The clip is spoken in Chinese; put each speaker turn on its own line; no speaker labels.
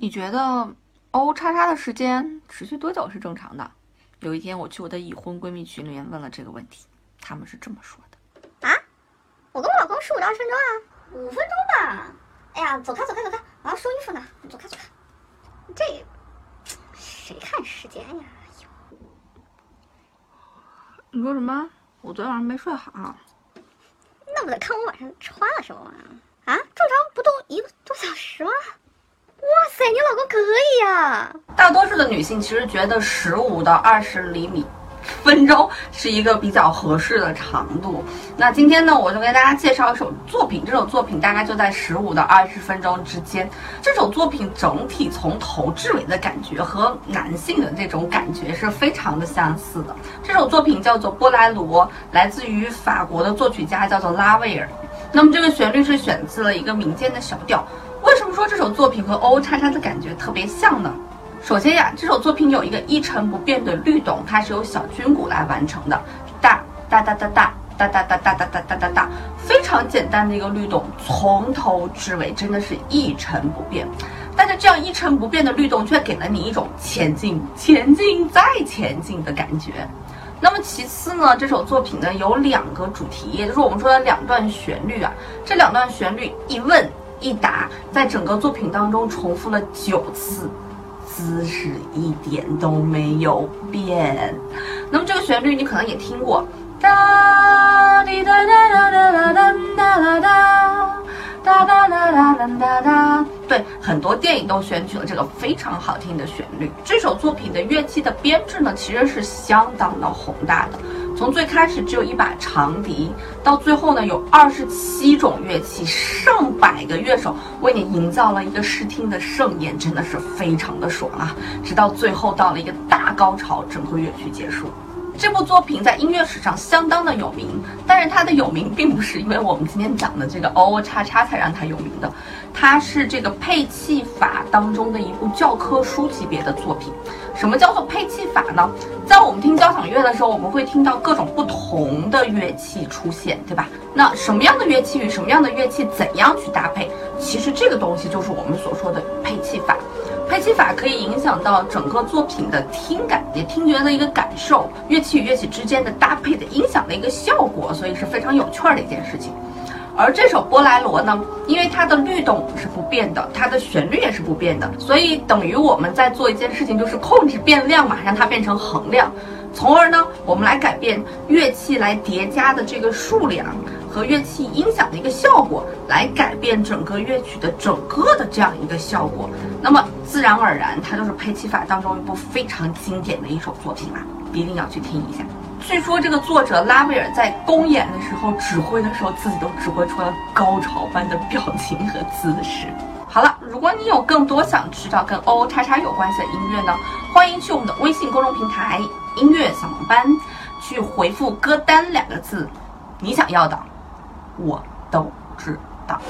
你觉得 O 叉叉的时间持续多久是正常的？有一天我去我的已婚闺蜜群里面问了这个问题，他们是这么说的：
啊，我跟我老公十五到二十分钟啊，五分钟吧。哎呀，走开走开走开，我要收衣服呢，走开走开。这谁看时间呀？
你说什么？我昨天晚上没睡好。
那不得看我晚上穿了什么吗？啊，正常不都一个多小时吗？哇塞，你老公可可以呀！
大多数的女性其实觉得十五到二十厘米分钟是一个比较合适的长度。那今天呢，我就给大家介绍一首作品，这首作品大概就在十五到二十分钟之间。这首作品整体从头至尾的感觉和男性的这种感觉是非常的相似的。这首作品叫做《波莱罗》，来自于法国的作曲家叫做拉威尔。那么这个旋律是选自了一个民间的小调。为什么说这首作品和 O 叉叉的感觉特别像呢？首先呀，这首作品有一个一成不变的律动，它是由小军鼓来完成的，哒哒哒哒哒哒哒哒哒哒哒哒哒哒，非常简单的一个律动，从头至尾真的是一成不变。但是这样一成不变的律动，却给了你一种前进、前进再前进的感觉。那么其次呢，这首作品呢有两个主题，也就是我们说的两段旋律啊，这两段旋律一问。一打在整个作品当中重复了九次，姿势一点都没有变。那么这个旋律你可能也听过，哒滴哒哒哒哒哒哒哒哒哒哒哒哒哒哒。对，很多电影都选取了这个非常好听的旋律。这首作品的乐器的编制呢，其实是相当的宏大的。从最开始只有一把长笛，到最后呢有二十七种乐器，上百个乐手为你营造了一个视听的盛宴，真的是非常的爽啊！直到最后到了一个大高潮，整个乐曲结束。这部作品在音乐史上相当的有名，但是它的有名并不是因为我们今天讲的这个 O 叉叉才让它有名的，它是这个配器法当中的一部教科书级别的作品。什么叫做配器法呢？在我们听交响乐的时候，我们会听到各种不同的乐器出现，对吧？那什么样的乐器与什么样的乐器怎样去搭配？其实这个东西就是我们所说的配器法。配器法可以影响到整个作品的听感，也听觉的一个感受，乐器与乐器之间的搭配的音响的一个效果，所以是非常有趣儿的一件事情。而这首波莱罗呢，因为它的律动是不变的，它的旋律也是不变的，所以等于我们在做一件事情，就是控制变量嘛，让它变成恒量，从而呢，我们来改变乐器来叠加的这个数量。和乐器音响的一个效果，来改变整个乐曲的整个的这样一个效果，那么自然而然，它就是配器法当中一部非常经典的一首作品啦，一定要去听一下。据说这个作者拉威尔在公演的时候指挥的时候，自己都指挥出了高潮般的表情和姿势。好了，如果你有更多想知道跟 O O 叉叉有关系的音乐呢，欢迎去我们的微信公众平台“音乐小盲班”去回复“歌单”两个字，你想要的。我都知道。